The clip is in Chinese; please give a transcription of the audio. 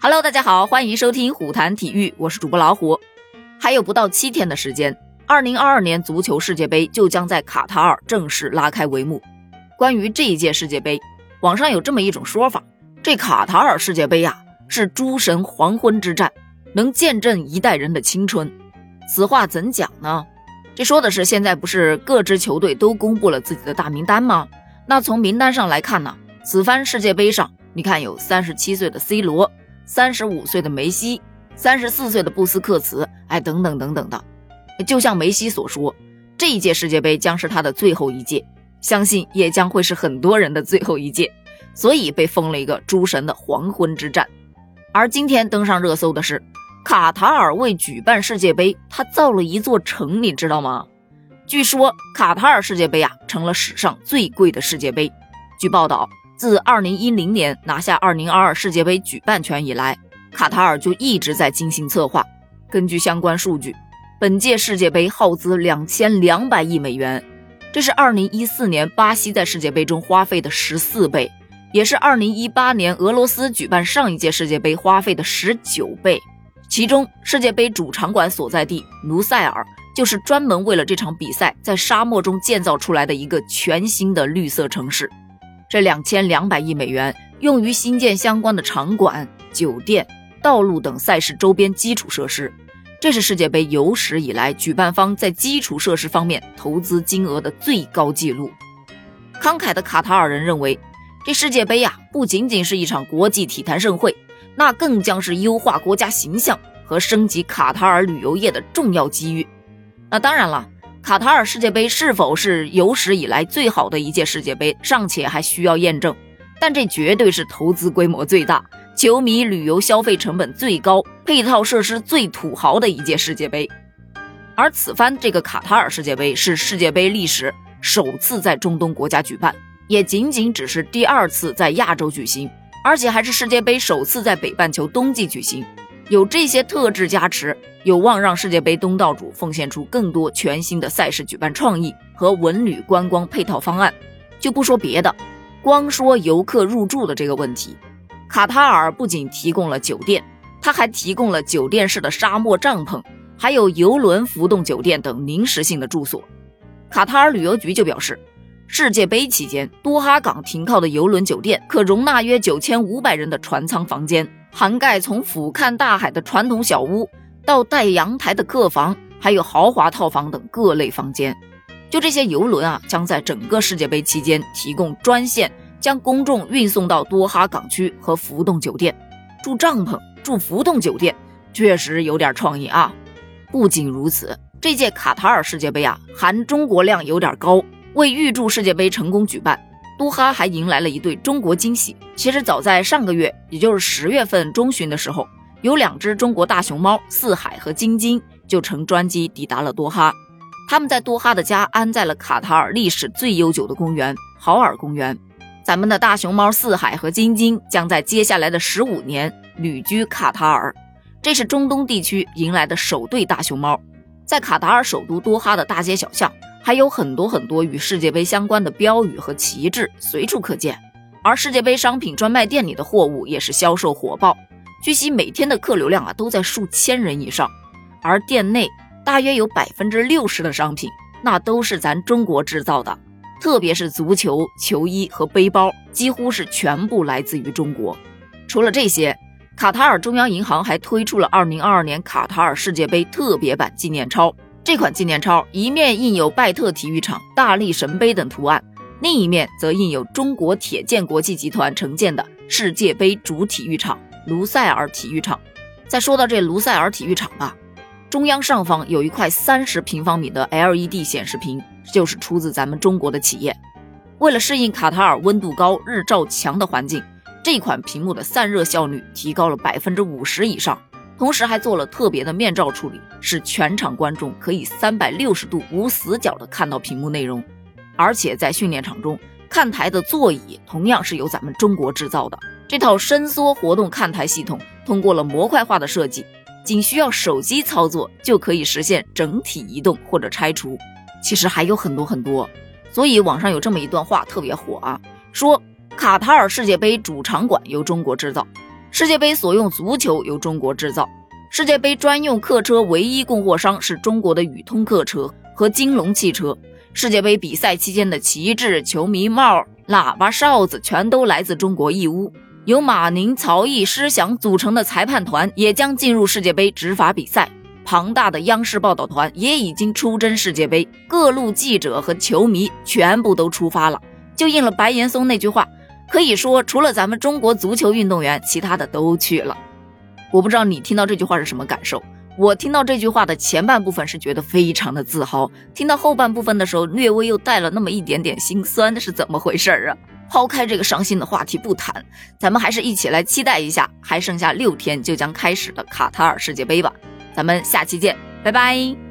Hello，大家好，欢迎收听虎谈体育，我是主播老虎。还有不到七天的时间，二零二二年足球世界杯就将在卡塔尔正式拉开帷幕。关于这一届世界杯，网上有这么一种说法：这卡塔尔世界杯呀，是诸神黄昏之战，能见证一代人的青春。此话怎讲呢？这说的是现在不是各支球队都公布了自己的大名单吗？那从名单上来看呢，此番世界杯上，你看有三十七岁的 C 罗。三十五岁的梅西，三十四岁的布斯克茨，哎，等等等等的，就像梅西所说，这一届世界杯将是他的最后一届，相信也将会是很多人的最后一届，所以被封了一个诸神的黄昏之战。而今天登上热搜的是，卡塔尔为举办世界杯，他造了一座城，你知道吗？据说卡塔尔世界杯啊，成了史上最贵的世界杯。据报道。自2010年拿下2022世界杯举办权以来，卡塔尔就一直在精心策划。根据相关数据，本届世界杯耗资两千两百亿美元，这是2014年巴西在世界杯中花费的十四倍，也是2018年俄罗斯举办上一届世界杯花费的十九倍。其中，世界杯主场馆所在地卢塞尔就是专门为了这场比赛在沙漠中建造出来的一个全新的绿色城市。这两千两百亿美元用于新建相关的场馆、酒店、道路等赛事周边基础设施，这是世界杯有史以来举办方在基础设施方面投资金额的最高纪录。慷慨的卡塔尔人认为，这世界杯呀，不仅仅是一场国际体坛盛会，那更将是优化国家形象和升级卡塔尔旅游业的重要机遇。那当然了。卡塔尔世界杯是否是有史以来最好的一届世界杯，尚且还需要验证。但这绝对是投资规模最大、球迷旅游消费成本最高、配套设施最土豪的一届世界杯。而此番这个卡塔尔世界杯是世界杯历史首次在中东国家举办，也仅仅只是第二次在亚洲举行，而且还是世界杯首次在北半球冬季举行。有这些特质加持，有望让世界杯东道主奉献出更多全新的赛事举办创意和文旅观光配套方案。就不说别的，光说游客入住的这个问题，卡塔尔不仅提供了酒店，他还提供了酒店式的沙漠帐篷，还有游轮浮动酒店等临时性的住所。卡塔尔旅游局就表示，世界杯期间多哈港停靠的游轮酒店可容纳约九千五百人的船舱房间。涵盖从俯瞰大海的传统小屋到带阳台的客房，还有豪华套房等各类房间。就这些游轮啊，将在整个世界杯期间提供专线，将公众运送到多哈港区和浮动酒店。住帐篷、住浮动酒店，确实有点创意啊！不仅如此，这届卡塔尔世界杯啊，含中国量有点高。为预祝世界杯成功举办。多哈还迎来了一对中国惊喜。其实早在上个月，也就是十月份中旬的时候，有两只中国大熊猫四海和晶晶就乘专机抵达了多哈。他们在多哈的家安在了卡塔尔历史最悠久的公园——豪尔公园。咱们的大熊猫四海和晶晶将在接下来的十五年旅居卡塔尔。这是中东地区迎来的首对大熊猫，在卡塔尔首都多哈的大街小巷。还有很多很多与世界杯相关的标语和旗帜随处可见，而世界杯商品专卖店里的货物也是销售火爆。据悉，每天的客流量啊都在数千人以上，而店内大约有百分之六十的商品那都是咱中国制造的，特别是足球球衣和背包，几乎是全部来自于中国。除了这些，卡塔尔中央银行还推出了2022年卡塔尔世界杯特别版纪念钞。这款纪念钞一面印有拜特体育场、大力神杯等图案，另一面则印有中国铁建国际集团承建的世界杯主体育场卢塞尔体育场。再说到这卢塞尔体育场吧，中央上方有一块三十平方米的 LED 显示屏，就是出自咱们中国的企业。为了适应卡塔尔温度高、日照强的环境，这款屏幕的散热效率提高了百分之五十以上。同时还做了特别的面罩处理，使全场观众可以三百六十度无死角的看到屏幕内容。而且在训练场中，看台的座椅同样是由咱们中国制造的。这套伸缩活动看台系统通过了模块化的设计，仅需要手机操作就可以实现整体移动或者拆除。其实还有很多很多，所以网上有这么一段话特别火啊，说卡塔尔世界杯主场馆由中国制造。世界杯所用足球由中国制造，世界杯专用客车唯一供货商是中国的宇通客车和金龙汽车。世界杯比赛期间的旗帜、球迷帽、喇叭、哨子全都来自中国义乌。由马宁、曹毅、施翔组成的裁判团也将进入世界杯执法比赛。庞大的央视报道团也已经出征世界杯，各路记者和球迷全部都出发了。就应了白岩松那句话，可以说除了咱们中国足球运动员，其他的都去了。我不知道你听到这句话是什么感受。我听到这句话的前半部分是觉得非常的自豪，听到后半部分的时候，略微又带了那么一点点心酸，那是怎么回事啊？抛开这个伤心的话题不谈，咱们还是一起来期待一下，还剩下六天就将开始的卡塔尔世界杯吧。咱们下期见，拜拜。